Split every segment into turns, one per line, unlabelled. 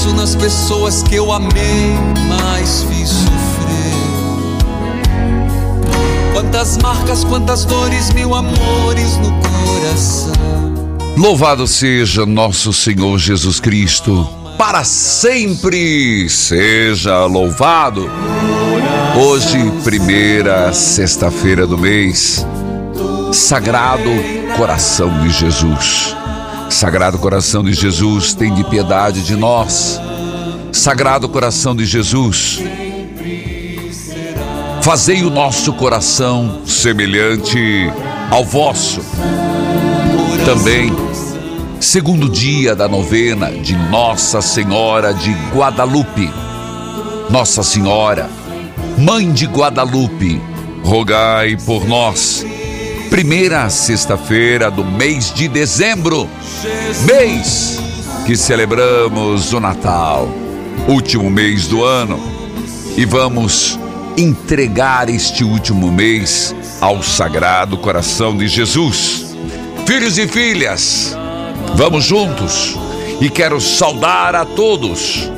Penso nas pessoas que eu amei, mais fiz sofrer. Quantas marcas, quantas dores, mil amores no coração.
Louvado seja nosso Senhor Jesus Cristo, para sempre seja louvado. Hoje, primeira sexta-feira do mês, Sagrado Coração de Jesus. Sagrado Coração de Jesus, tem de piedade de nós. Sagrado Coração de Jesus, fazei o nosso coração semelhante ao vosso. Também, segundo dia da novena de Nossa Senhora de Guadalupe. Nossa Senhora, Mãe de Guadalupe, rogai por nós primeira sexta-feira do mês de dezembro, mês que celebramos o Natal, último mês do ano, e vamos entregar este último mês ao Sagrado Coração de Jesus. Filhos e filhas, vamos juntos e quero saudar a todos,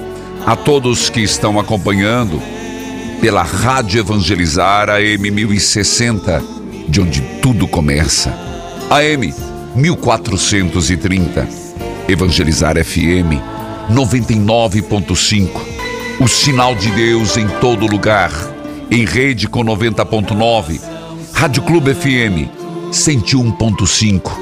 a todos que estão acompanhando pela Rádio Evangelizar AM 1060 de onde tudo começa. AM 1430. Evangelizar FM 99.5. O sinal de Deus em todo lugar. Em rede com 90.9. Rádio Clube FM 101.5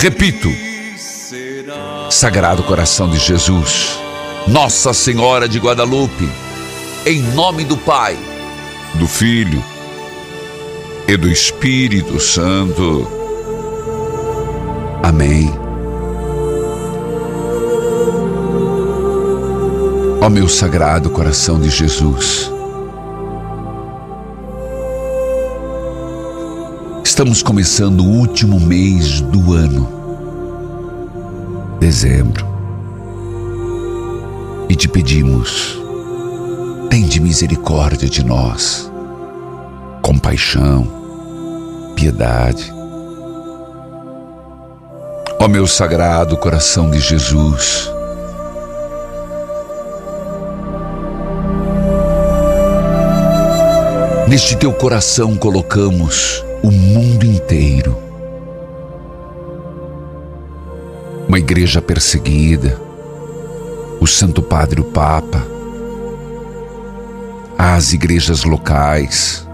Repito, Sagrado Coração de Jesus, Nossa Senhora de Guadalupe, em nome do Pai, do Filho e do Espírito Santo. Amém. Ó meu Sagrado Coração de Jesus, Estamos começando o último mês do ano, dezembro, e te pedimos, tem de misericórdia de nós, compaixão, piedade. Ó meu sagrado coração de Jesus, neste teu coração colocamos o mundo inteiro. Uma igreja perseguida, o Santo Padre, o Papa, as igrejas locais,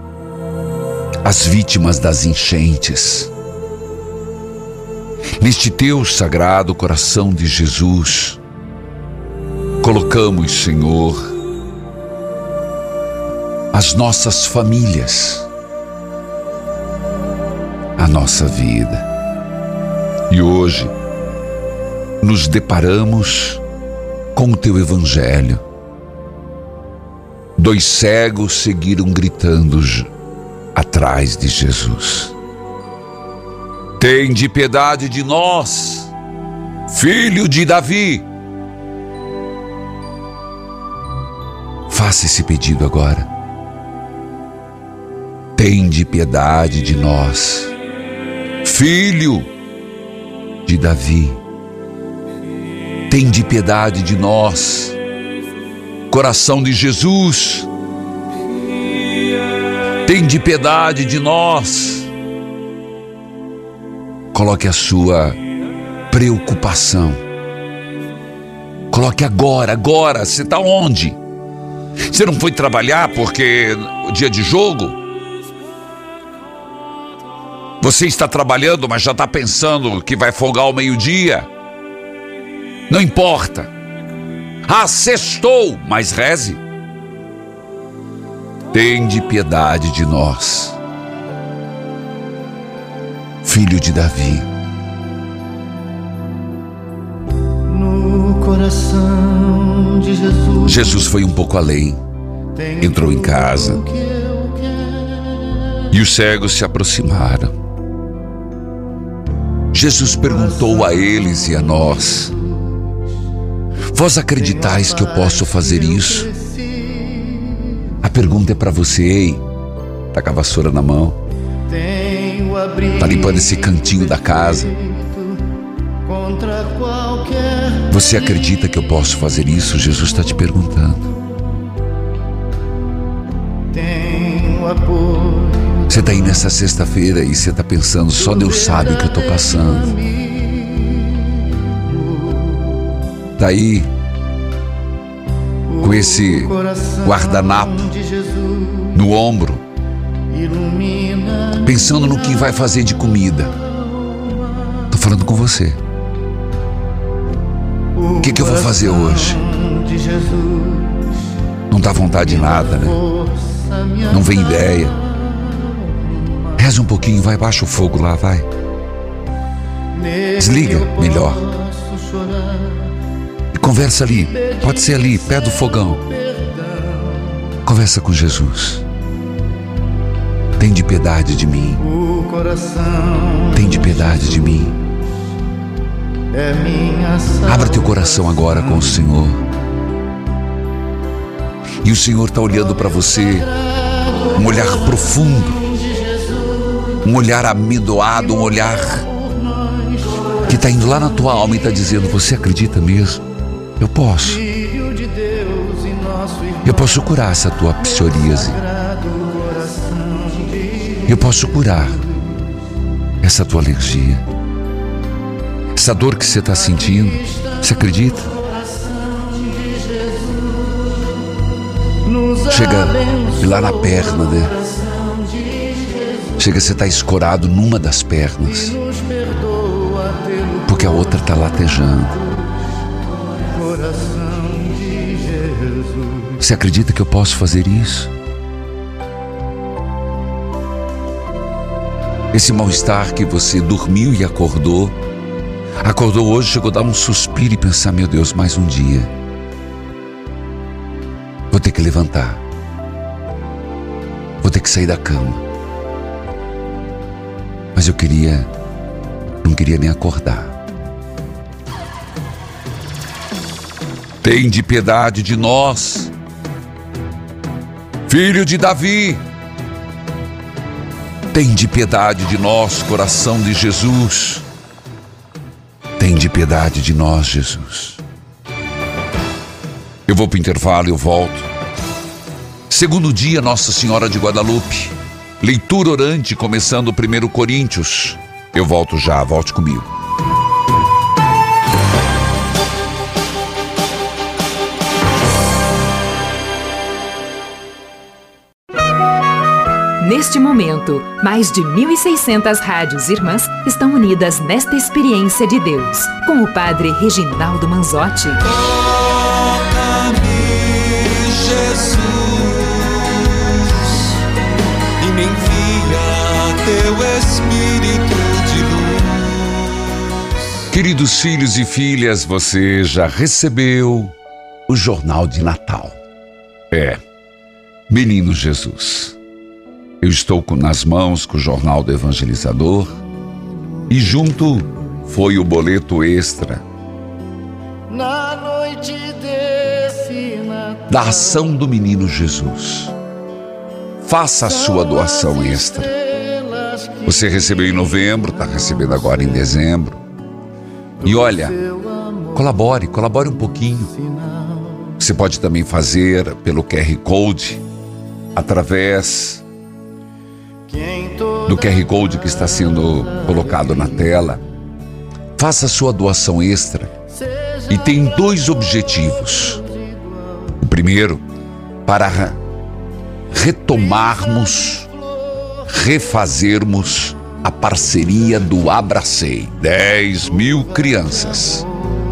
as vítimas das enchentes. Neste teu sagrado coração de Jesus, colocamos, Senhor, as nossas famílias, a nossa vida. E hoje nos deparamos com o teu evangelho. Dois cegos seguiram gritando atrás de Jesus. Tem de piedade de nós, filho de Davi. Faça esse pedido agora. Tem de piedade de nós, filho de Davi. Tem de piedade de nós, coração de Jesus. Tem de piedade de nós. Coloque a sua preocupação. Coloque agora, agora. Você está onde? Você não foi trabalhar porque o dia de jogo? Você está trabalhando, mas já está pensando que vai folgar ao meio-dia? Não importa. Ah, sextou, mas reze. Tende piedade de nós, filho de Davi.
No coração de Jesus.
Jesus foi um pouco além, entrou em casa e os cegos se aproximaram. Jesus perguntou a eles e a nós: Vós acreditais que eu posso fazer isso? A pergunta é para você, ei, tá com a vassoura na mão, tá limpando esse cantinho da casa. Você acredita que eu posso fazer isso? Jesus está te perguntando. Você está aí nessa sexta-feira e você está pensando, só Deus sabe o que eu estou passando. Está aí com esse guardanapo no ombro, pensando no que vai fazer de comida. Estou falando com você. O que, que eu vou fazer hoje? Não dá vontade de nada, né? Não vem ideia. Reza um pouquinho, vai, baixa o fogo lá, vai. Desliga melhor. E conversa ali. Pode ser ali, pé do fogão. Conversa com Jesus. Tem de piedade de mim. Tem de piedade de mim. Abra teu coração agora com o Senhor. E o Senhor está olhando para você, um olhar profundo, um olhar amendoado, um olhar que está indo lá na tua alma e está dizendo: Você acredita mesmo? Eu posso. Eu posso curar essa tua psoríase. Eu posso curar essa tua alergia. Essa dor que você está sentindo. Você acredita? Chega lá na perna, né? Chega, você está escorado numa das pernas. Porque a outra está latejando. Você acredita que eu posso fazer isso? Esse mal-estar que você dormiu e acordou, acordou hoje, chegou a dar um suspiro e pensar: meu Deus, mais um dia. Vou ter que levantar. Vou ter que sair da cama. Eu queria, não queria nem acordar. Tem de piedade de nós, filho de Davi. Tem de piedade de nós, coração de Jesus. Tem de piedade de nós, Jesus. Eu vou para o intervalo e eu volto. Segundo dia, Nossa Senhora de Guadalupe. Leitura orante, começando o 1 Coríntios. Eu volto já, volte comigo.
Neste momento, mais de 1.600 rádios irmãs estão unidas nesta experiência de Deus, com o Padre Reginaldo Manzotti.
Queridos filhos e filhas, você já recebeu o jornal de Natal. É, Menino Jesus. Eu estou com, nas mãos com o jornal do evangelizador e junto foi o boleto extra
Na noite desse Natal.
da ação do menino Jesus. Faça a sua doação extra. Você recebeu em novembro, está recebendo agora em dezembro. E olha, colabore, colabore um pouquinho. Você pode também fazer pelo QR Code, através do QR Code que está sendo colocado na tela. Faça sua doação extra e tem dois objetivos. O primeiro, para re- retomarmos, refazermos a parceria do Abracei 10 mil crianças,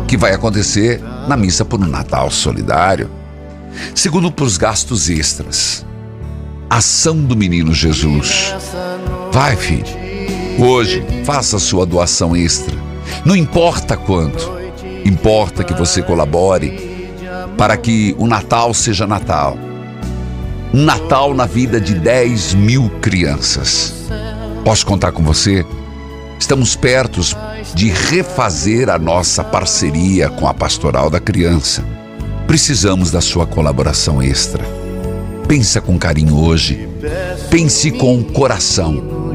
que vai acontecer na missa por um Natal Solidário. Segundo, para os gastos extras. Ação do Menino Jesus. Vai, filho. Hoje, faça sua doação extra. Não importa quanto, importa que você colabore para que o Natal seja Natal. Um Natal na vida de 10 mil crianças. Posso contar com você? Estamos perto de refazer a nossa parceria com a Pastoral da Criança. Precisamos da sua colaboração extra. Pensa com carinho hoje. Pense com o coração.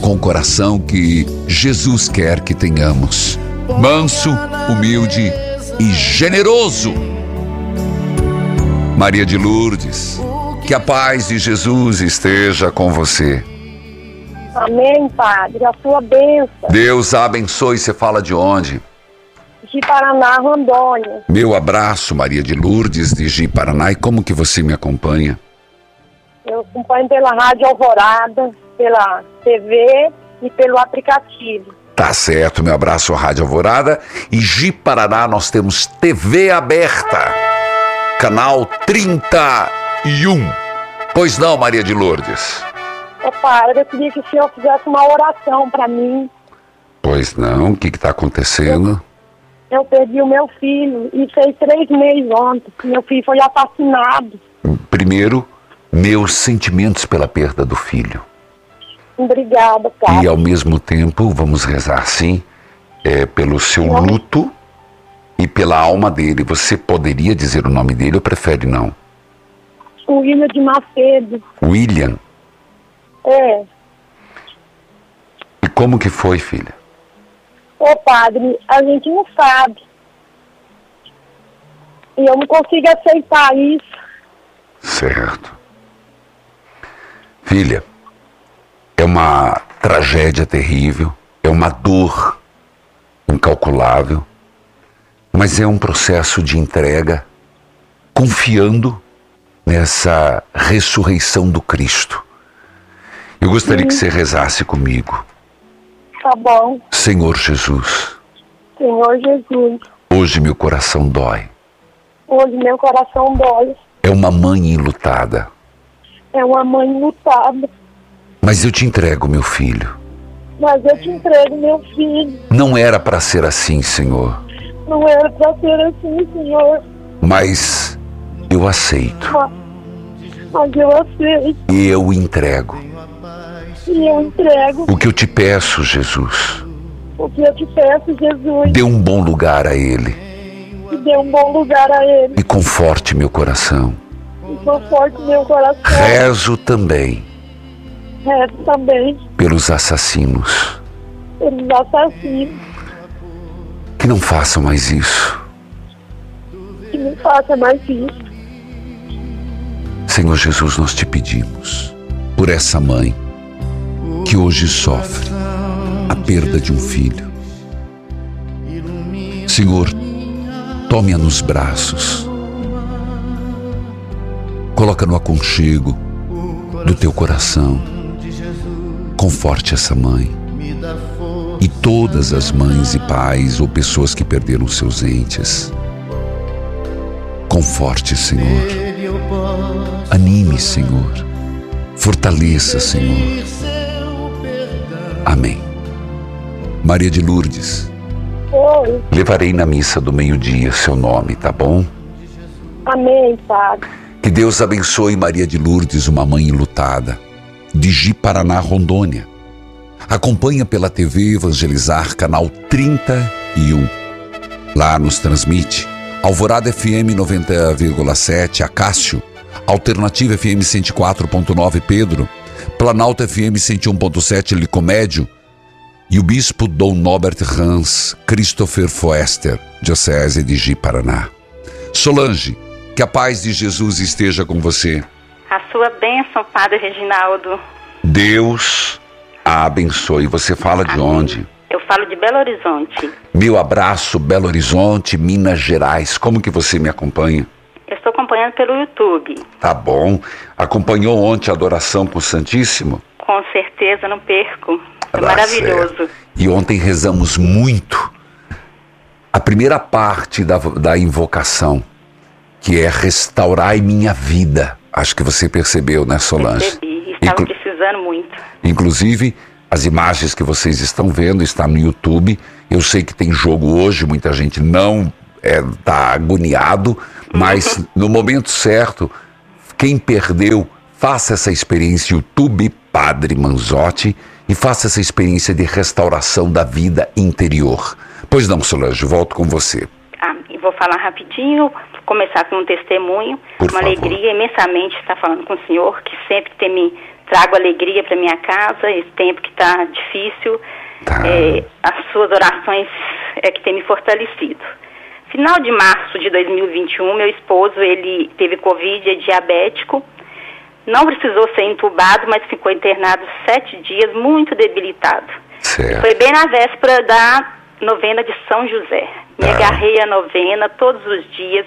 Com o coração que Jesus quer que tenhamos. Manso, humilde e generoso. Maria de Lourdes, que a paz de Jesus esteja com você.
Amém, Padre. A sua bênção.
Deus abençoe. Você fala de onde?
De Paraná, Rondônia.
Meu abraço, Maria de Lourdes, de Ji Paraná. E como que você me acompanha?
Eu acompanho pela Rádio Alvorada, pela TV e pelo aplicativo.
Tá certo, meu abraço, Rádio Alvorada. E Ji Paraná, nós temos TV aberta, canal 31. Pois não, Maria de Lourdes?
Padre, eu queria que o senhor fizesse uma oração para mim.
Pois não, o que está acontecendo?
Eu perdi o meu filho e fez três meses ontem. Meu filho foi assassinado.
Primeiro, meus sentimentos pela perda do filho.
Obrigada,
E
Padre.
ao mesmo tempo, vamos rezar sim, é, pelo seu luto e pela alma dele. Você poderia dizer o nome dele ou prefere não?
O William de Macedo.
William.
É.
E como que foi, filha?
Ô, Padre, a gente não sabe. E eu não consigo aceitar isso.
Certo. Filha, é uma tragédia terrível, é uma dor incalculável, mas é um processo de entrega, confiando nessa ressurreição do Cristo. Eu gostaria que você rezasse comigo.
Tá bom.
Senhor Jesus,
Senhor Jesus,
hoje meu coração dói.
hoje meu coração dói.
É uma mãe enlutada,
É uma mãe lutada.
mas eu te entrego meu filho.
Mas eu te entrego meu filho.
Não era para ser assim, Senhor,
Não era pra ser assim, Senhor.
mas eu aceito
Mas, mas eu aceito.
e eu entrego.
E eu entrego
O que eu te peço, Jesus,
o que eu te peço, Jesus.
dê um bom lugar a ele
E dê um bom lugar a ele.
e conforte meu coração.
E conforte meu coração.
Rezo também
Rezo também
pelos assassinos,
pelos assassinos.
que não façam mais isso.
Que não faça mais isso.
Senhor Jesus, nós te pedimos por essa mãe que hoje sofre a perda de um filho. Senhor, tome-a nos braços, coloca no aconchego do teu coração, conforte essa mãe e todas as mães e pais ou pessoas que perderam seus entes. Conforte, Senhor. Anime, Senhor. Fortaleça, Senhor. Amém. Maria de Lourdes,
Oi.
Levarei na missa do meio-dia seu nome, tá bom?
Amém, Padre.
Que Deus abençoe Maria de Lourdes, uma mãe lutada, de Ji Paraná, Rondônia. Acompanha pela TV Evangelizar, canal 31. Lá nos transmite Alvorada FM 90,7, Acácio, Alternativa FM 104.9, Pedro, Planalto FM 101.7, Licomédio, e o bispo Dom Norbert Hans Christopher Foester, Diocese de Ji, Paraná. Solange, que a paz de Jesus esteja com você.
A sua bênção, Padre Reginaldo.
Deus a abençoe. Você fala de onde?
Eu falo de Belo Horizonte.
Meu abraço, Belo Horizonte, Minas Gerais. Como que você me acompanha?
Acompanhando pelo YouTube.
Tá bom. Acompanhou ontem a adoração com o Santíssimo?
Com certeza não perco. Foi
Tá
maravilhoso.
certo. E ontem rezamos muito a primeira parte da, da invocação, que é restaurai minha vida. Acho que você percebeu, né, Solange?
Percebi. Estava
Inclu-
precisando muito.
Inclusive, as imagens que vocês estão vendo está no YouTube. Eu sei que tem jogo hoje, muita gente não está agoniado, mas no momento certo, quem perdeu, faça essa experiência YouTube Padre Manzotti e faça essa experiência de restauração da vida interior. Pois não, Solange, volto com você.
Ah, e vou falar rapidinho, começar com um testemunho.
Por
Uma
favor.
alegria imensamente estar falando com o senhor, que sempre tem me trago alegria para minha casa, esse tempo que está difícil.
Tá.
É, as suas orações é que tem me fortalecido. Final de março de 2021, meu esposo, ele teve Covid, é diabético, não precisou ser entubado, mas ficou internado sete dias, muito debilitado.
Certo.
Foi bem na véspera da novena de São José. Me
Tá.
agarrei a novena todos os dias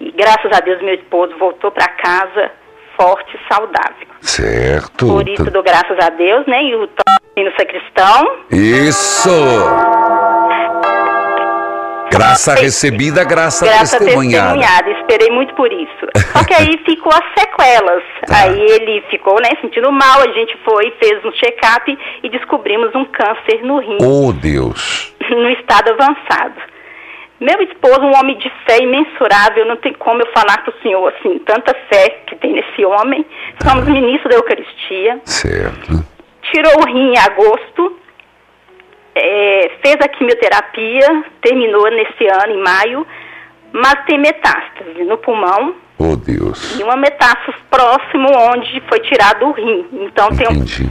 e graças a Deus meu esposo voltou para casa forte e saudável.
Certo.
Por isso dou graças a Deus, né? E o toque no sacristão.
Isso! Graça recebida, graça,
Graça
testemunhada.
testemunhada, esperei muito por isso. Só que aí ficou as sequelas.
Tá.
Aí ele ficou, né, sentindo mal, a gente foi, fez um check-up e descobrimos um câncer no rim.
Oh, Deus.
no estado avançado. Meu esposo, um homem de fé imensurável, não tem como eu falar para o senhor assim, tanta fé que tem nesse homem. Somos ministro da Eucaristia.
Certo.
Tirou o rim em agosto, é, fez a quimioterapia, terminou nesse ano, em maio, mas tem metástase no pulmão
Oh, Deus.
e uma metástase próximo onde foi tirado o rim. Então tem um
Entendi.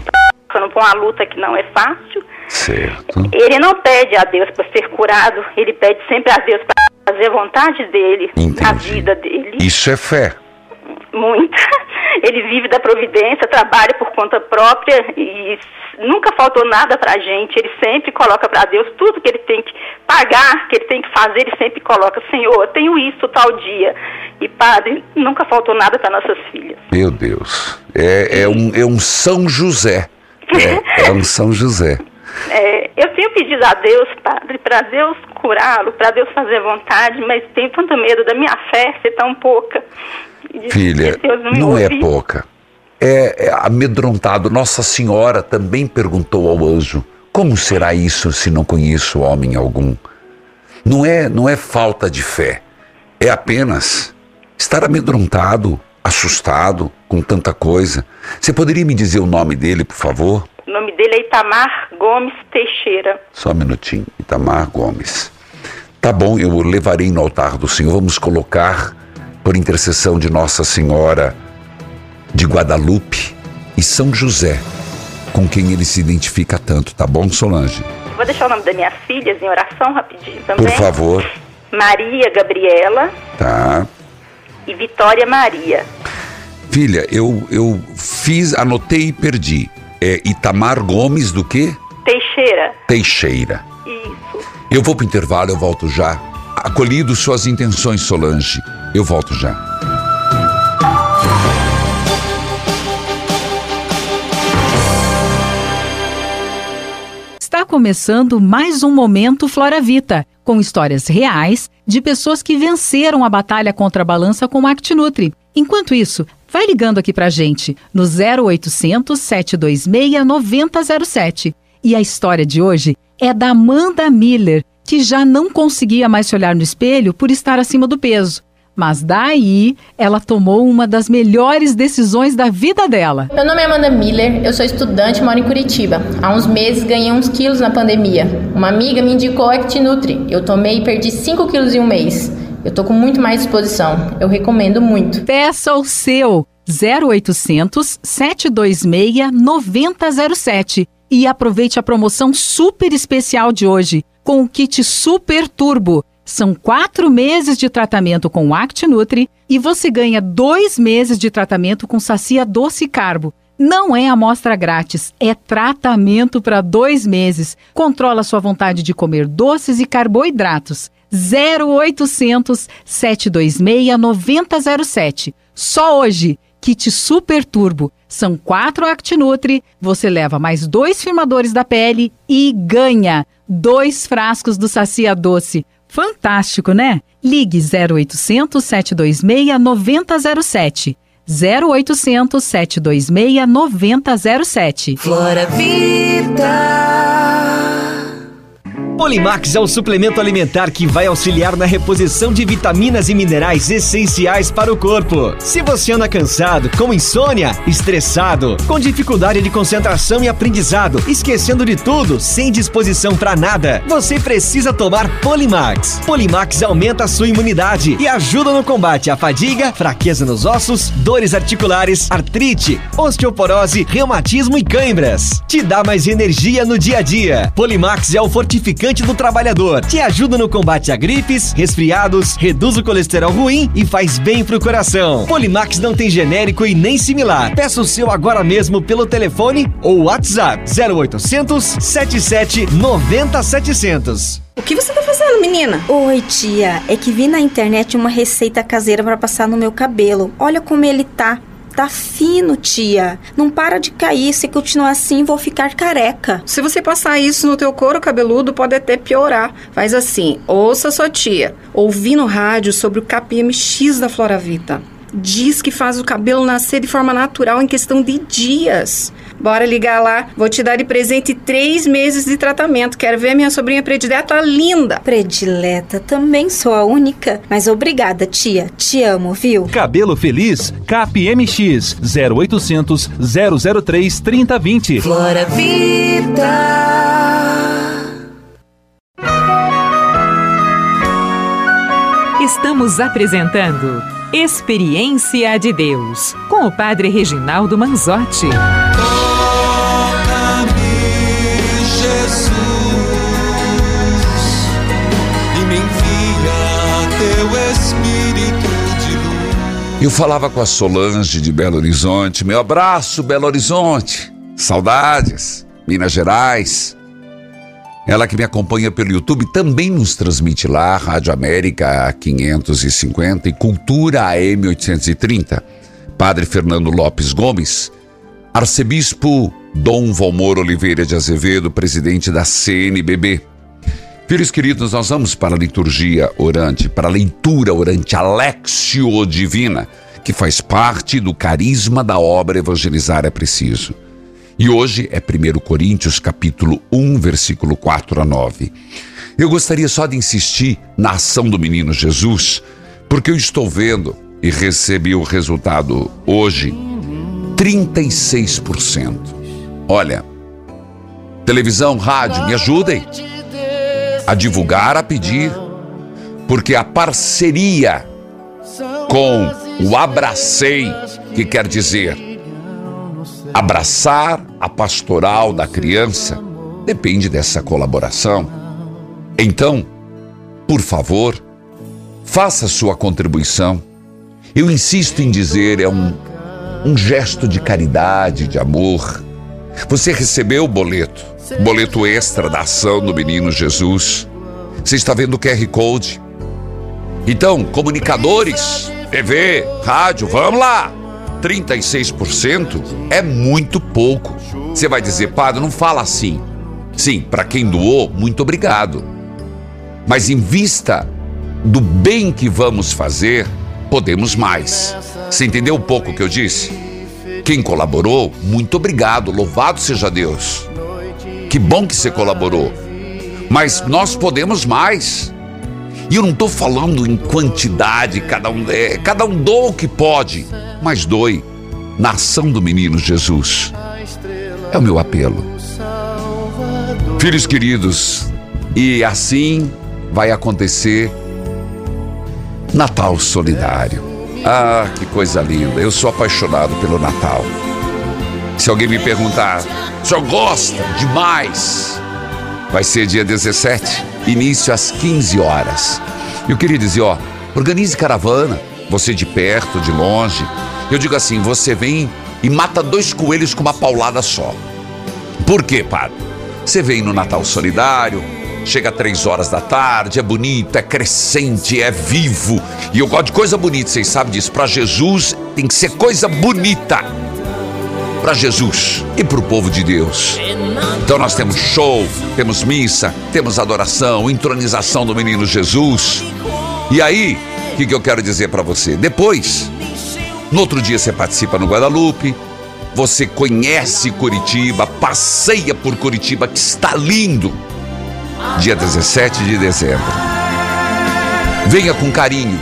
passando por uma luta que não é fácil.
Certo.
Ele não pede a Deus para ser curado, ele pede sempre a Deus para fazer a vontade dele na
Entendi.
vida dele.
Isso é fé.
Muito. Ele vive da providência, trabalha por conta própria e nunca faltou nada pra gente. Ele sempre coloca para Deus tudo que ele tem que pagar, que ele tem que fazer, ele sempre coloca, Senhor, eu tenho isso tal dia. E padre, nunca faltou nada para nossas filhas.
Meu Deus. É, é, um, é um São José. É, é um São José.
É, eu tenho pedido a Deus, Padre, para Deus curá-lo, para Deus fazer vontade, mas tenho tanto medo da minha fé ser tão pouca. De-
Filha,
de me
não é pouca. É, é amedrontado. Nossa Senhora também perguntou ao anjo: Como será isso se não conheço homem algum? Não é, não é falta de fé. É apenas estar amedrontado, assustado com tanta coisa. Você poderia me dizer o nome dele, por favor?
O nome dele é Itamar Gomes Teixeira.
Só um minutinho. Itamar Gomes. Tá bom, eu o levarei no altar do Senhor. Vamos colocar, por intercessão de Nossa Senhora de Guadalupe e São José, com quem ele se identifica tanto, tá bom, Solange?
Vou deixar o nome das minhas filhas em oração rapidinho também.
Por favor.
Maria Gabriela
Tá.
e Vitória Maria.
Filha, eu, eu fiz, anotei e perdi. É Itamar Gomes do quê?
Teixeira.
Teixeira.
Isso.
Eu vou pro intervalo, eu volto já. Acolhido suas intenções, Solange. Eu volto já.
Começando mais um Momento Flora Vita, com histórias reais de pessoas que venceram a batalha contra a balança com o ActiNutri. Enquanto isso, vai ligando aqui pra gente no 0800 726 9007. E a história de hoje é da Amanda Miller, que já não conseguia mais se olhar no espelho por estar acima do peso. Mas daí ela tomou uma das melhores decisões da vida dela.
Meu nome é Amanda Miller, eu sou estudante e moro em Curitiba. Há uns meses ganhei uns quilos na pandemia. Uma amiga me indicou ActiNutri. Eu tomei e perdi 5 quilos em um mês. Eu tô com muito mais disposição. Eu recomendo muito.
Peça o seu 0800 726 9007 e aproveite a promoção super especial de hoje com o kit Super Turbo. São quatro meses de tratamento com ActiNutri e você ganha dois meses de tratamento com Sacia Doce Carbo. Não é amostra grátis, é tratamento para dois meses. Controla sua vontade de comer doces e carboidratos. 0800 726 9007. Só hoje, kit Super Turbo. São quatro ActiNutri, você leva mais dois firmadores da pele e ganha dois frascos do Sacia Doce. Fantástico, né? Ligue 0800 726 9007. 0800 726 9007.
Flora Vida.
Polimax é um suplemento alimentar que vai auxiliar na reposição de vitaminas e minerais essenciais para o corpo. Se você anda cansado, com insônia, estressado, com dificuldade de concentração e aprendizado, esquecendo de tudo, sem disposição para nada, você precisa tomar Polimax. Polimax aumenta a sua imunidade e ajuda no combate à fadiga, fraqueza nos ossos, dores articulares, artrite, osteoporose, reumatismo e cãibras. Te dá mais energia no dia a dia. Polimax é o fortificante do trabalhador. Te ajuda no combate a gripes, resfriados, reduz o colesterol ruim e faz bem pro coração. Polimax não tem genérico e nem similar. Peça o seu agora mesmo pelo telefone ou WhatsApp 0800 77 90 700.
O que você tá fazendo, menina?
Oi, tia. É que vi na internet uma receita caseira para passar no meu cabelo. Olha como ele tá. Tá fino, tia. Não para de cair. Se continuar assim, vou ficar careca.
Se você passar isso no teu couro cabeludo, pode até piorar. Faz assim, ouça sua tia. Ouvi no rádio sobre o KPMX da Floravita. Diz que faz o cabelo nascer de forma natural em questão de dias. Bora ligar lá. Vou te dar de presente três meses de tratamento. Quero ver minha sobrinha predileta linda.
Predileta, também sou a única. Mas obrigada, tia. Te amo, viu?
Cabelo Feliz, KPMX 0800 003 3020.
Flora Vida.
Estamos apresentando Experiência de Deus com o Padre Reginaldo Manzotti.
Toca-me, Jesus, e me envia teu Espírito de luz.
Eu falava com a Solange de Belo Horizonte. Meu abraço, Belo Horizonte. Saudades. Minas Gerais. Ela que me acompanha pelo YouTube também nos transmite lá, Rádio América 550 e Cultura AM 830. Padre Fernando Lopes Gomes, Arcebispo Dom Valmor Oliveira de Azevedo, presidente da CNBB. Filhos queridos, nós vamos para a liturgia orante, para a leitura orante, a Lexio Divina, que faz parte do carisma da obra Evangelizar é Preciso. E hoje é 1 Coríntios capítulo 1, versículo 4 a 9. Eu gostaria só de insistir na ação do menino Jesus, porque eu estou vendo e recebi o resultado hoje 36%. Olha, televisão, rádio, me ajudem a divulgar, a pedir, porque a parceria com o Abracei, que quer dizer abraçar a pastoral da criança, depende dessa colaboração. Então, por favor, faça sua contribuição. Eu insisto em dizer, é um, um gesto de caridade, de amor. Você recebeu o boleto, boleto extra da ação do menino Jesus. Você está vendo o QR Code. Então, comunicadores, TV, rádio, vamos lá! 36% é muito pouco. Você vai dizer, padre, não fala assim. Sim, para quem doou, muito obrigado. Mas em vista do bem que vamos fazer, podemos mais. Você entendeu um pouco o que eu disse? Quem colaborou, muito obrigado. Louvado seja Deus. Que bom que você colaborou. Mas nós podemos mais. E eu não estou falando em quantidade, cada um, é, cada um doa o que pode, mas doe na ação do menino Jesus. É o meu apelo. Filhos queridos, e assim vai acontecer Natal Solidário. Ah, que coisa linda. Eu sou apaixonado pelo Natal. Se alguém me perguntar, o senhor gosta demais? Vai ser dia 17, início às 15 horas. Eu queria dizer, ó, organize caravana, você de perto, de longe. Eu digo assim, você vem e mata dois coelhos com uma paulada só. Por quê, padre? Você vem no Natal Solidário, chega três horas da tarde, é bonito, é crescente, é vivo. E eu gosto de coisa bonita, vocês sabem disso. Para Jesus tem que ser coisa bonita. Para Jesus e para o povo de Deus. Então nós temos show, temos missa, temos adoração, entronização do menino Jesus. E aí, o que, que eu quero dizer para você? Depois, no outro dia você participa no Guadalupe, você conhece Curitiba, passeia por Curitiba, que está lindo. Dia 17 de dezembro. Venha com carinho.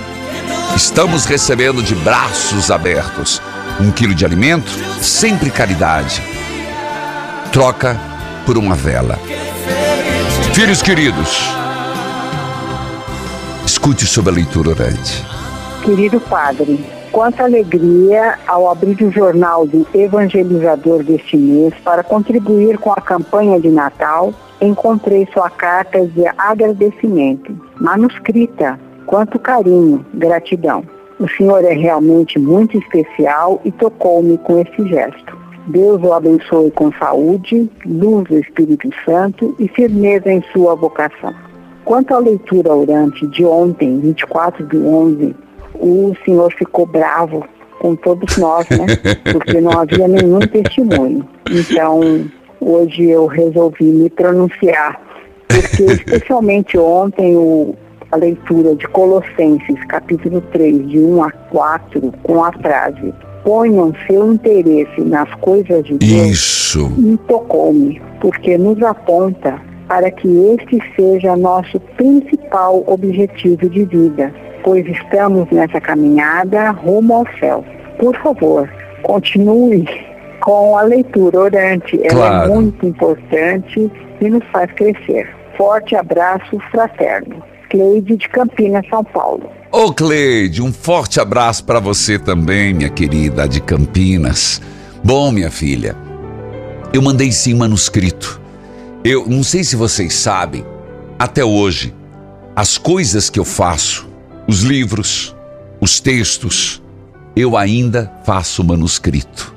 Estamos recebendo de braços abertos um quilo de alimento, sempre caridade. Troca por uma vela. Filhos queridos, escute sobre a leitura orante.
Querido Padre, quanta alegria ao abrir o jornal do Evangelizador deste mês para contribuir com a campanha de Natal. Encontrei sua carta de agradecimento, manuscrita. Quanto carinho, gratidão. O senhor é realmente muito especial e tocou-me com esse gesto. Deus o abençoe com saúde, luz do Espírito Santo e firmeza em sua vocação. Quanto à leitura orante de ontem, 24 de 11, o senhor ficou bravo com todos nós, né? Porque não havia nenhum testemunho. Então, hoje eu resolvi me pronunciar, porque especialmente ontem o, a leitura de Colossenses, capítulo 3, de 1 a 4, com a frase ponham seu interesse nas coisas de Deus,
Isso.
tocou-me, porque nos aponta para que este seja nosso principal objetivo de vida, pois estamos nessa caminhada rumo ao céu. Por favor, continue com a leitura orante. Ela
Claro.
é muito importante e nos faz crescer. Forte abraço fraterno. Cleide de Campinas, São Paulo.
Ô Cleide, um forte abraço para você também, minha querida de Campinas. Bom, minha filha, eu mandei sim manuscrito. Eu não sei se vocês sabem, até hoje, as coisas que eu faço, os livros, os textos, eu ainda faço manuscrito.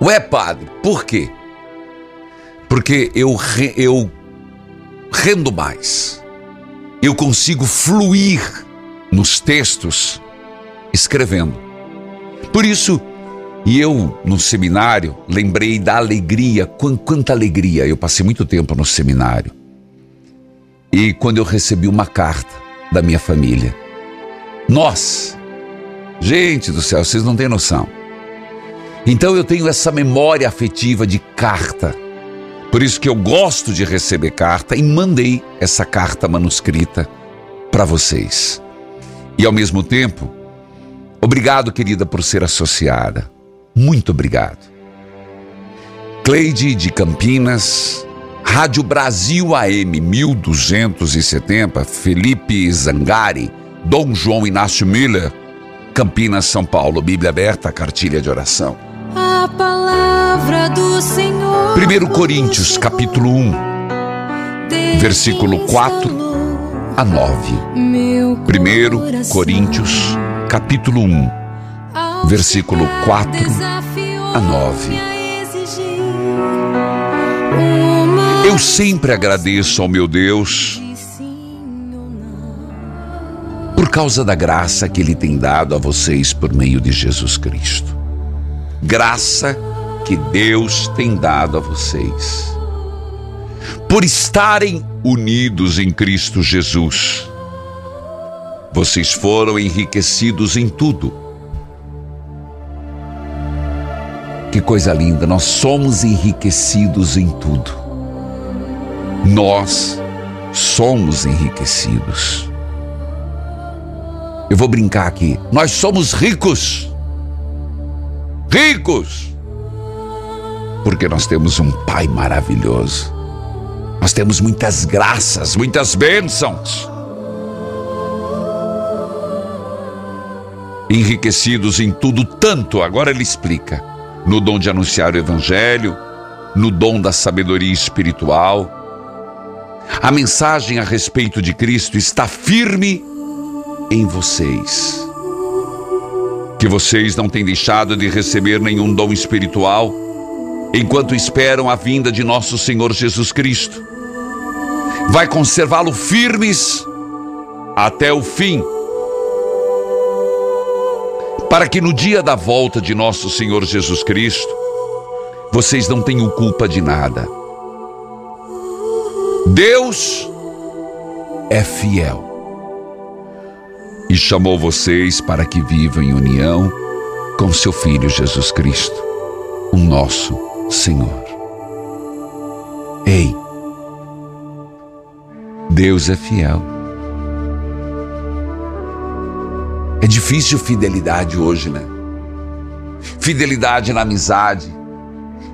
Ué, padre, por quê? Porque eu, re- eu rendo mais. Eu consigo fluir nos textos escrevendo. Por isso, e eu no seminário lembrei da alegria, quan- quanta alegria. Eu passei muito tempo no seminário. E quando eu recebi uma carta da minha família, nós, gente do céu, vocês não têm noção. Então eu tenho essa memória afetiva de carta. Por isso que eu gosto de receber carta e mandei essa carta manuscrita para vocês. E ao mesmo tempo, obrigado, querida, por ser associada. Muito obrigado. Cleide de Campinas, Rádio Brasil AM 1270, Felipe Zangari, Dom João Inácio Miller, Campinas, São Paulo, Bíblia aberta, cartilha de oração.
A palavra do Senhor.
1 Coríntios, capítulo 1, versículo 4 a 9.
Meu
1 Coríntios, capítulo 1, versículo 4 a 9. Eu sempre agradeço ao meu Deus por causa da graça que Ele tem dado a vocês por meio de Jesus Cristo. Graça que Deus tem dado a vocês. Por estarem unidos em Cristo Jesus, vocês foram enriquecidos em tudo. Que coisa linda, nós somos enriquecidos em tudo. Nós somos enriquecidos. Eu vou brincar aqui. Nós somos ricos. Ricos. Porque nós temos um Pai maravilhoso. Nós temos muitas graças, muitas bênçãos. Enriquecidos em tudo, tanto, agora ele explica: no dom de anunciar o Evangelho, no dom da sabedoria espiritual. A mensagem a respeito de Cristo está firme em vocês. Que vocês não têm deixado de receber nenhum dom espiritual enquanto esperam a vinda de nosso Senhor Jesus Cristo. Vai conservá-lo firmes até o fim, para que no dia da volta de nosso Senhor Jesus Cristo, vocês não tenham culpa de nada. Deus é fiel e chamou vocês para que vivam em união com seu Filho Jesus Cristo, o nosso Senhor. Ei, Deus é fiel. É difícil fidelidade hoje, né? Fidelidade na amizade,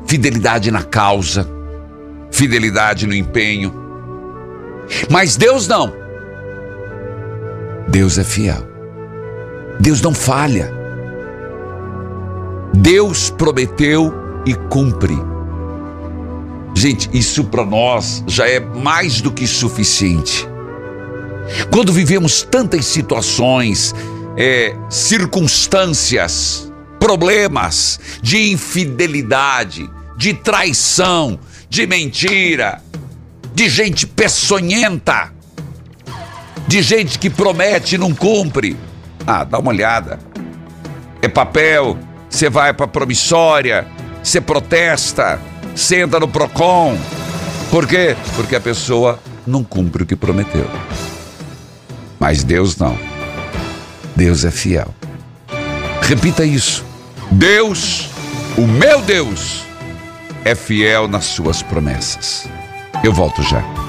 fidelidade na causa, fidelidade no empenho. Mas Deus não. Deus é fiel. Deus não falha. Deus prometeu e cumpre. Gente, isso para nós já é mais do que suficiente. Quando vivemos tantas situações, é, circunstâncias, problemas de infidelidade, de traição, de mentira, de gente peçonhenta, de gente que promete e não cumpre. Ah, dá uma olhada. É papel, você vai para promissória, você protesta, entra no PROCON. Por quê? Porque a pessoa não cumpre o que prometeu. Mas Deus não. Deus é fiel. Repita isso. Deus, o meu Deus, é fiel nas suas promessas. Eu volto já.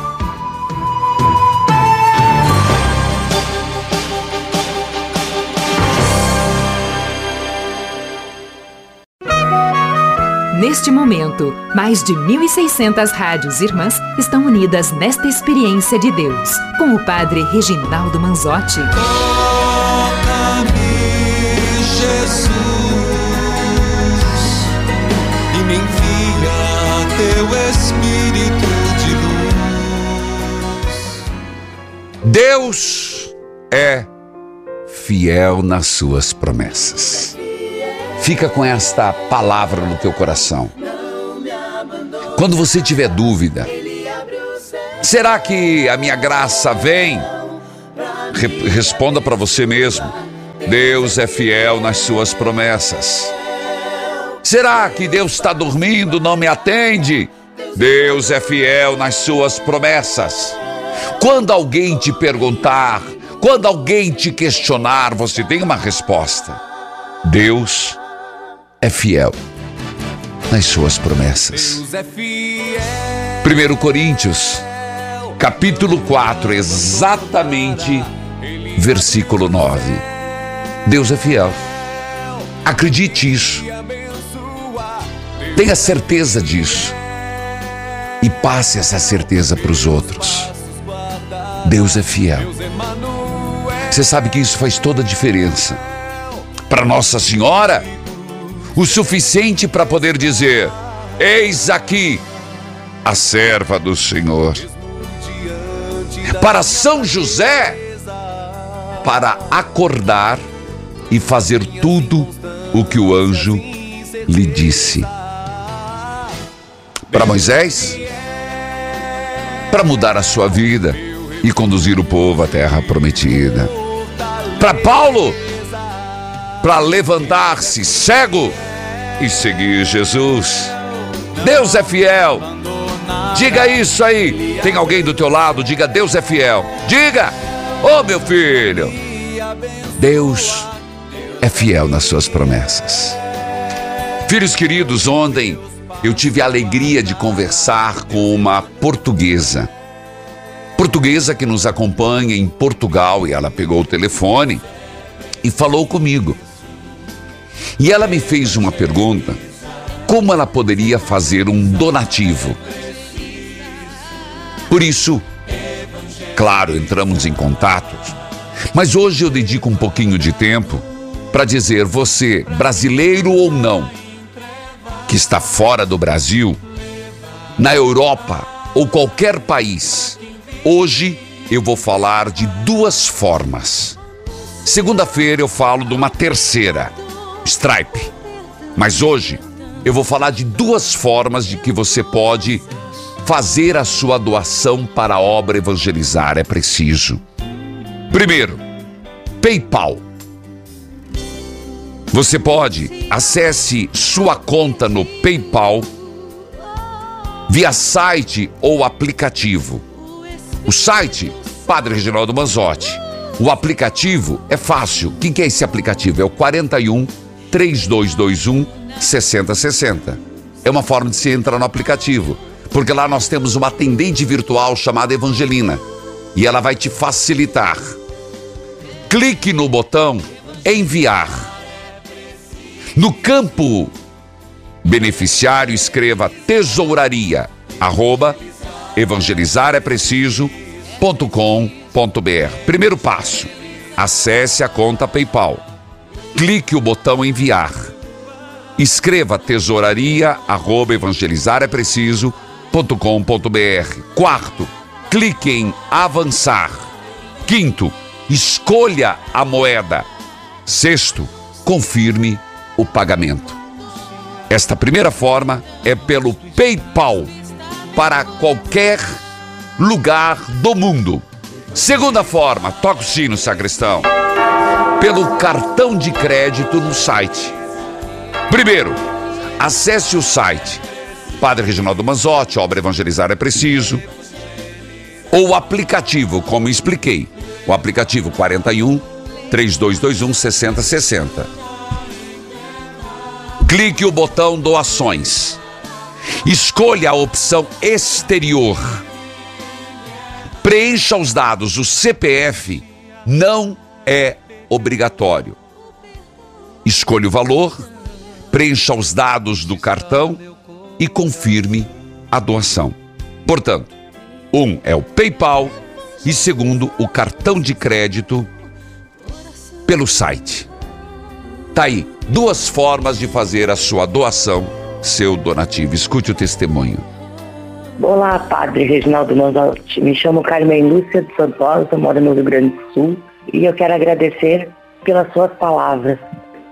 Neste momento, mais de 1.600 rádios irmãs estão unidas nesta experiência de Deus, com o Padre Reginaldo Manzotti.
Toca-me, Jesus, e me envia teu Espírito de luz.
Deus é fiel nas suas promessas. Fica com esta palavra no teu coração. Quando você tiver dúvida, será que a minha graça vem? Re responda para você mesmo. Deus é fiel nas suas promessas. Será que Deus está dormindo, não me atende? Deus é fiel nas suas promessas. Quando alguém te perguntar, quando alguém te questionar, você tem uma resposta. Deus é fiel nas suas promessas. 1 Coríntios, capítulo 4, exatamente versículo 9. Deus é fiel. Acredite isso. Tenha certeza disso. E passe essa certeza para os outros. Deus é fiel. Você sabe que isso faz toda a diferença. Para Nossa Senhora, o suficiente para poder dizer: Eis aqui a serva do Senhor. Para São José, para acordar e fazer tudo o que o anjo lhe disse. Para Moisés, para mudar a sua vida e conduzir o povo à terra prometida. Para Paulo, para levantar-se cego e seguir Jesus. Deus é fiel. Diga isso aí. Tem alguém do teu lado? Diga: Deus é fiel. Diga: Ô oh, meu filho, Deus é fiel nas suas promessas. Filhos queridos, ontem eu tive a alegria de conversar com uma portuguesa. portuguesa que nos acompanha em Portugal e ela pegou o telefone e falou comigo. E ela me fez uma pergunta: como ela poderia fazer um donativo? Por isso, claro, entramos em contatos, mas hoje eu dedico um pouquinho de tempo para dizer você, brasileiro ou não, que está fora do Brasil, na Europa ou qualquer país, hoje eu vou falar de duas formas. Segunda-feira eu falo de uma terceira, Stripe. Mas hoje eu vou falar de duas formas de que você pode fazer a sua doação para a obra evangelizar. É preciso. Primeiro, PayPal. Você pode acesse sua conta no PayPal via site ou aplicativo. O site Padre Reginaldo Manzotti. O aplicativo é fácil. O que é esse aplicativo? É o 41 3221 6060. É uma forma de se entrar no aplicativo, porque lá nós temos uma atendente virtual chamada Evangelina e ela vai te facilitar. Clique no botão enviar. No campo beneficiário, escreva tesouraria, arroba, é. Primeiro passo, acesse a conta PayPal. Clique o botão enviar. Escreva tesouraria, arroba, evangelizar é preciso.com.br. Quarto, clique em avançar. Quinto, escolha a moeda. Sexto, confirme o pagamento. Esta primeira forma é pelo PayPal para qualquer lugar do mundo. Segunda forma, toca o sino, sacristão. Pelo cartão de crédito no site. Primeiro, acesse o site Padre Reginaldo Manzotti, Obra Evangelizar é Preciso, ou o aplicativo, como expliquei, o aplicativo 41 3221 6060. Clique o botão doações. Escolha a opção exterior. Preencha os dados. O CPF não é obrigatório. Escolha o valor, preencha os dados do cartão e confirme a doação. Portanto, um é o PayPal e segundo, o cartão de crédito pelo site. Tá aí, duas formas de fazer a sua doação, seu donativo. Escute o testemunho.
Olá, Padre Reginaldo Manzotti. Me chamo Carmen Lúcia de Santosa, moro no Rio Grande do Sul e eu quero agradecer pelas suas palavras.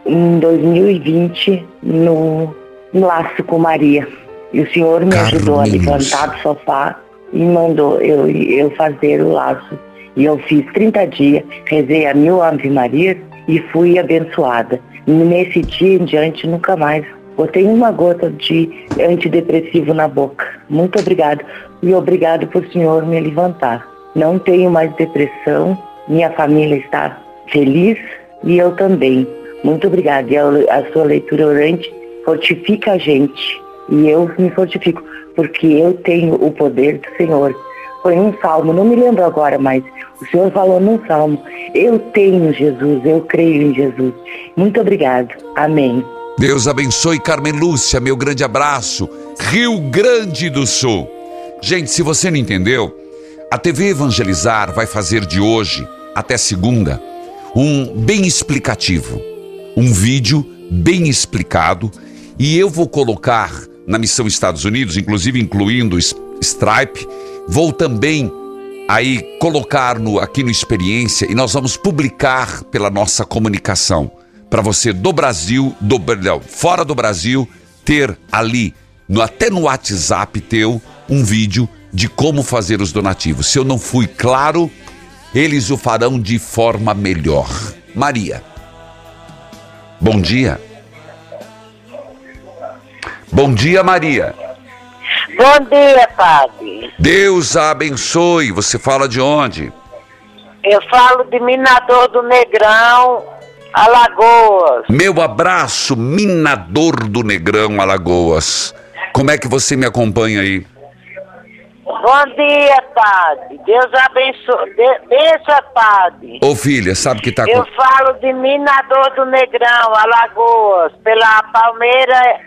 Em 2020, no, Laço com Maria, e o Senhor me ajudou a levantar do sofá e mandou eu, eu fazer o laço. E eu fiz 30 dias, rezei a mil Ave Maria e fui abençoada. Nesse dia em diante, nunca mais botei uma gota de antidepressivo na boca. Muito obrigado. E obrigado por o Senhor me levantar. Não tenho mais depressão, minha família está feliz e eu também. Muito obrigada. E a, sua leitura orante fortifica a gente. E eu me fortifico, porque eu tenho o poder do Senhor. Foi um salmo, não me lembro agora, mas o Senhor falou num salmo. Eu tenho Jesus, eu creio em Jesus. Muito obrigado. Amém.
Deus abençoe Carmen Lúcia, meu grande abraço. Rio Grande do Sul. Gente, se você não entendeu, a TV Evangelizar vai fazer de hoje até segunda um bem explicativo, um vídeo bem explicado e eu vou colocar na missão Estados Unidos, inclusive incluindo Stripe, vou também aí colocar no, aqui no Experiência e nós vamos publicar pela nossa comunicação para você do Brasil, do não, fora do Brasil, ter ali, no, até no WhatsApp teu, um vídeo de como fazer os donativos. Se eu não fui claro, eles o farão de forma melhor. Maria. Bom dia. Bom dia, Maria.
Bom dia, padre.
Deus a abençoe. Você fala de onde?
Eu falo de Minador do Negrão, Alagoas.
Meu abraço, Minador do Negrão, Alagoas. Como é que você me acompanha aí?
Bom dia, padre. Deus abençoe. De... Bença, padre.
Ô filha, sabe que tá
Eu
com.
falo de Minador do Negrão, Alagoas, pela Palmeira.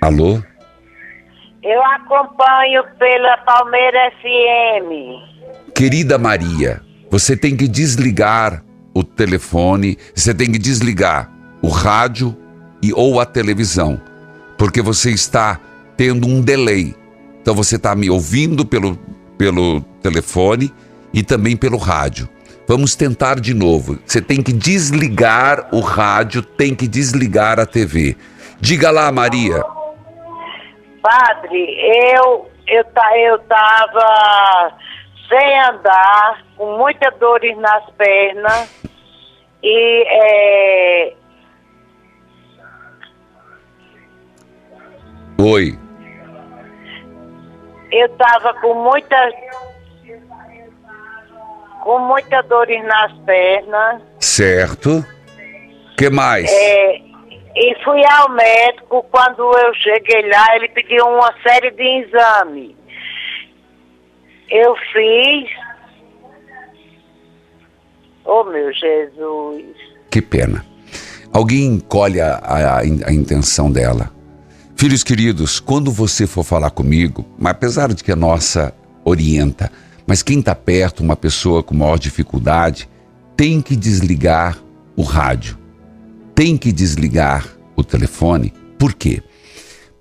Alô?
Eu acompanho pela Palmeira FM.
Querida Maria, você tem que desligar o telefone, você tem que desligar o rádio e ou a televisão, porque você está tendo um delay. Então você está me ouvindo pelo, pelo telefone e também pelo rádio. Vamos tentar de novo. Você tem que desligar o rádio, tem que desligar a TV. Diga lá, Maria.
Padre, eu eu tá eu tava sem andar, com muitas dores nas pernas e é,
Oi.
eu tava com muitas com muitas dores nas pernas.
Certo. que mais?
É, e fui ao médico, quando eu cheguei lá, ele pediu uma série de exames. Eu fiz. Oh meu Jesus.
Que pena. Alguém colhe a, a- a intenção dela. Filhos queridos, quando você for falar comigo, apesar de que a nossa orienta, mas quem está perto, uma pessoa com maior dificuldade, tem que desligar o rádio, tem que desligar o telefone. Por quê?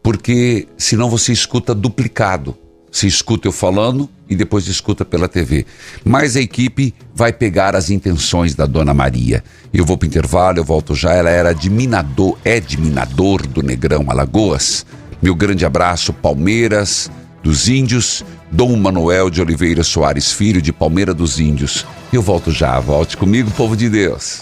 Porque senão você escuta duplicado. Você escuta eu falando e depois escuta pela TV. Mas a equipe vai pegar as intenções da Dona Maria. Eu vou para intervalo, eu volto já. Ela era de Minador, é de Minador do Negrão, Alagoas. Meu grande abraço, Palmeiras dos Índios, Dom Manuel de Oliveira Soares Filho, de Palmeira dos Índios. Eu volto já. Volte comigo, povo de Deus.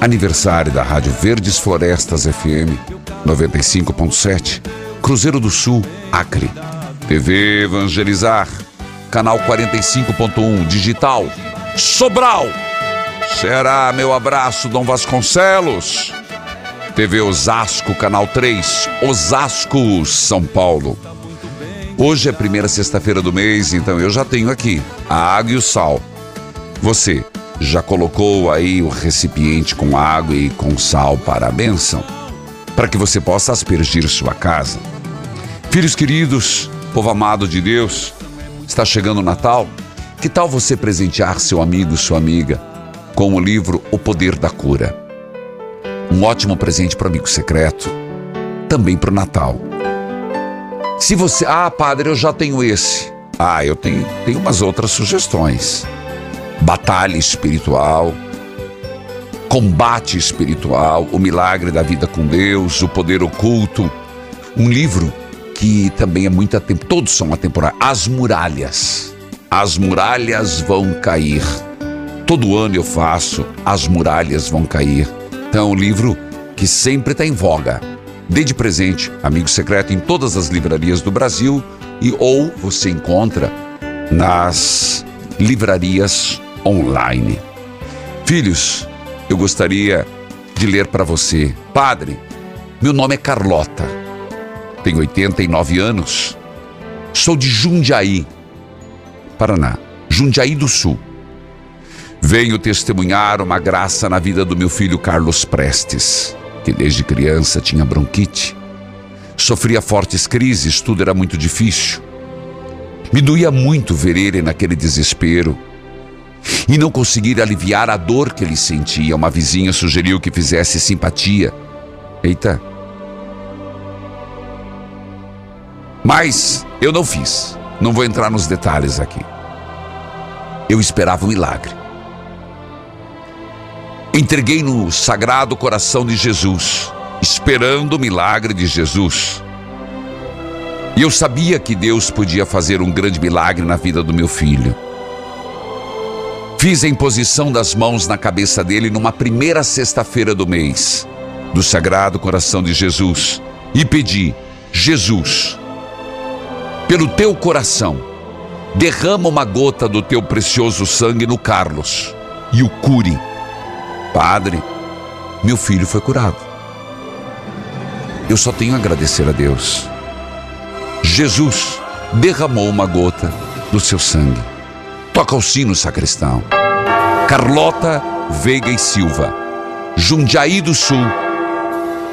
aniversário da Rádio Verdes Florestas FM 95.7, Cruzeiro do Sul, Acre. TV Evangelizar, canal 45.1 digital, Sobral. Será meu abraço, Dom Vasconcelos. TV Osasco, canal 3, Osasco, São Paulo. Hoje é a primeira sexta-feira do mês, então eu já tenho aqui a água e o sal. Você já colocou aí o recipiente com água e com sal para a bênção? Para que você possa aspergir sua casa. Filhos queridos, povo amado de Deus, está chegando o Natal. Que tal você presentear seu amigo, sua amiga, com o livro O Poder da Cura? Um ótimo presente para o amigo secreto, também para o Natal. Se você. Ah, padre, eu já tenho esse. Ah, eu tenho, tenho umas outras sugestões. Batalha espiritual, combate espiritual, o milagre da vida com Deus, o poder oculto. Um livro que também é muito atempo, todos são atemporais. As muralhas. As muralhas vão cair. Todo ano eu faço, as muralhas vão cair. Então é um livro que sempre está em voga. Dê de presente, amigo secreto, em todas as livrarias do Brasil e ou você encontra nas livrarias online. Filhos, eu gostaria de ler para você. Padre, meu nome é Carlota. Tenho 89 anos. Sou de Jundiaí, Paraná. Jundiaí do Sul. Venho testemunhar uma graça na vida do meu filho Carlos Prestes, que desde criança tinha bronquite. Sofria fortes crises, tudo era muito difícil. Me doía muito ver ele naquele desespero e não conseguir aliviar a dor que ele sentia. Uma vizinha sugeriu que fizesse simpatia. Eita. Mas eu não fiz. Não vou entrar nos detalhes aqui. Eu esperava um milagre. Entreguei no sagrado coração de Jesus, esperando o milagre de Jesus. E eu sabia que Deus podia fazer um grande milagre na vida do meu filho. Fiz a imposição das mãos na cabeça dele numa primeira sexta-feira do mês, do Sagrado Coração de Jesus, e pedi: Jesus, pelo teu coração, derrama uma gota do teu precioso sangue no Carlos e o cure. Padre, meu filho foi curado. Eu só tenho a agradecer a Deus. Jesus derramou uma gota do seu sangue. Toca o sino, sacristão. Carlota Veiga e Silva, Jundiaí do Sul,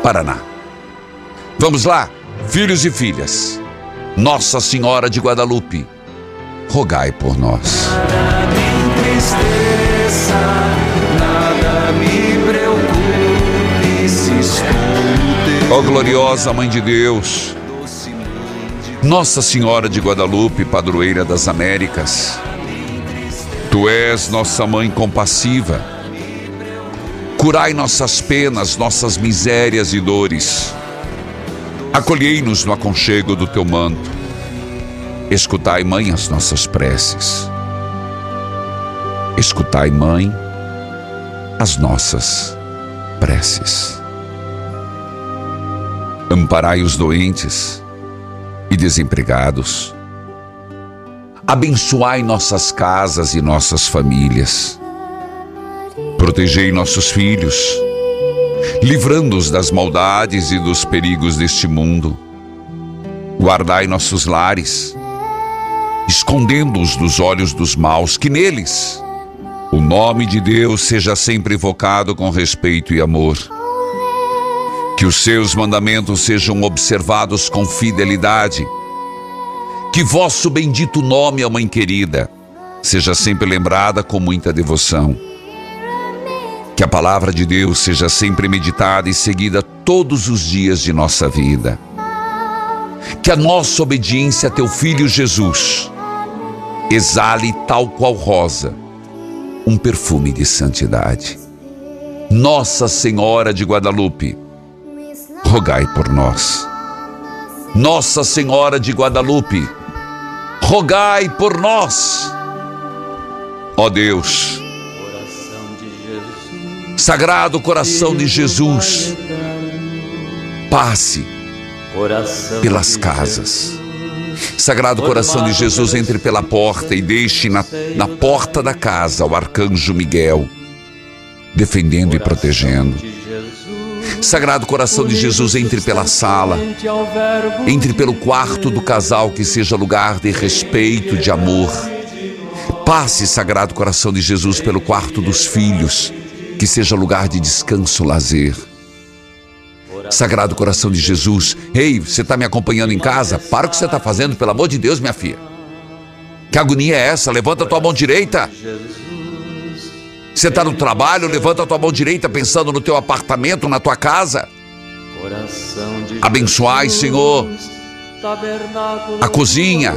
Paraná. Vamos lá, filhos e filhas. Nossa Senhora de Guadalupe, rogai por nós.
Nada me entristeça, nada me preocupe se estou no teu
Ó gloriosa Mãe de Deus, Nossa Senhora de Guadalupe, padroeira das Américas, Tu és nossa mãe compassiva. Curai nossas penas, nossas misérias e dores. Acolhei-nos no aconchego do teu manto. Escutai, mãe, as nossas preces. Escutai, mãe, as nossas preces. Amparai os doentes e desempregados Abençoai nossas casas e nossas famílias. Protegei nossos filhos, livrando-os das maldades e dos perigos deste mundo. Guardai nossos lares, escondendo-os dos olhos dos maus, que neles o nome de Deus seja sempre invocado com respeito e amor. Que os seus mandamentos sejam observados com fidelidade que vosso bendito nome, ó Mãe querida, seja sempre lembrada com muita devoção. Que a palavra de Deus seja sempre meditada e seguida todos os dias de nossa vida. Que a nossa obediência a teu filho Jesus exale tal qual rosa um perfume de santidade. Nossa Senhora de Guadalupe, rogai por nós. Nossa Senhora de Guadalupe, rogai por nós. Ó Deus, Sagrado Coração de Jesus, passe pelas casas. Sagrado Coração de Jesus, entre pela porta e deixe na, na porta da casa o arcanjo Miguel, defendendo e protegendo. Sagrado Coração de Jesus, entre pela sala, entre pelo quarto do casal, que seja lugar de respeito, de amor. Passe, Sagrado Coração de Jesus, pelo quarto dos filhos, que seja lugar de descanso, lazer. Sagrado Coração de Jesus, ei, você está me acompanhando em casa? Para o que você está fazendo, pelo amor de Deus, minha filha. Que agonia é essa? Levanta a tua mão direita. Você está no trabalho, levanta a tua mão direita pensando no teu apartamento, na tua casa. Abençoai, Senhor, a cozinha.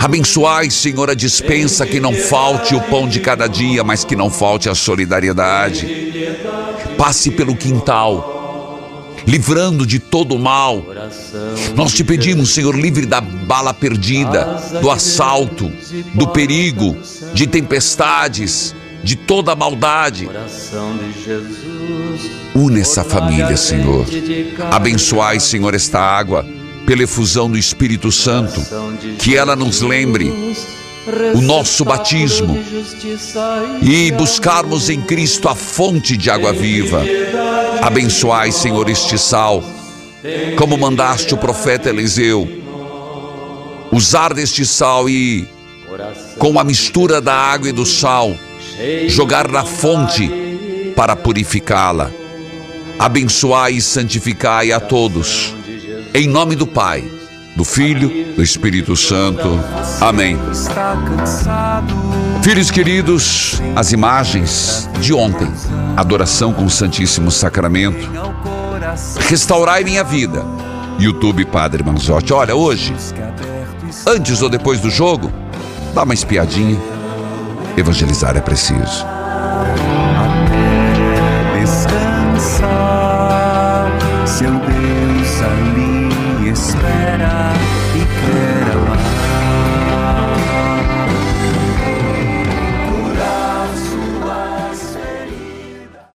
Abençoai, Senhor, a dispensa, que não falte o pão de cada dia, mas que não falte a solidariedade. Passe pelo quintal, livrando de todo o mal. Nós te pedimos, Senhor, livre da bala perdida, do assalto, do perigo, de tempestades, de toda maldade. Une essa família, Senhor. Abençoai, Senhor, esta água pela efusão do Espírito Santo, que ela nos lembre o nosso batismo e buscarmos em Cristo a fonte de água viva. Abençoai, Senhor, este sal, como mandaste o profeta Eliseu, usar deste sal e, com a mistura da água e do sal, jogar na fonte para purificá-la. Abençoai e santificai a todos. Em nome do Pai, do Filho, do Espírito Santo. Amém. Filhos queridos, as imagens de ontem, adoração com o Santíssimo Sacramento, restaurai minha vida. YouTube Padre Manzotti. Olha, hoje, antes ou depois do jogo, dá uma espiadinha
Evangelizar é preciso.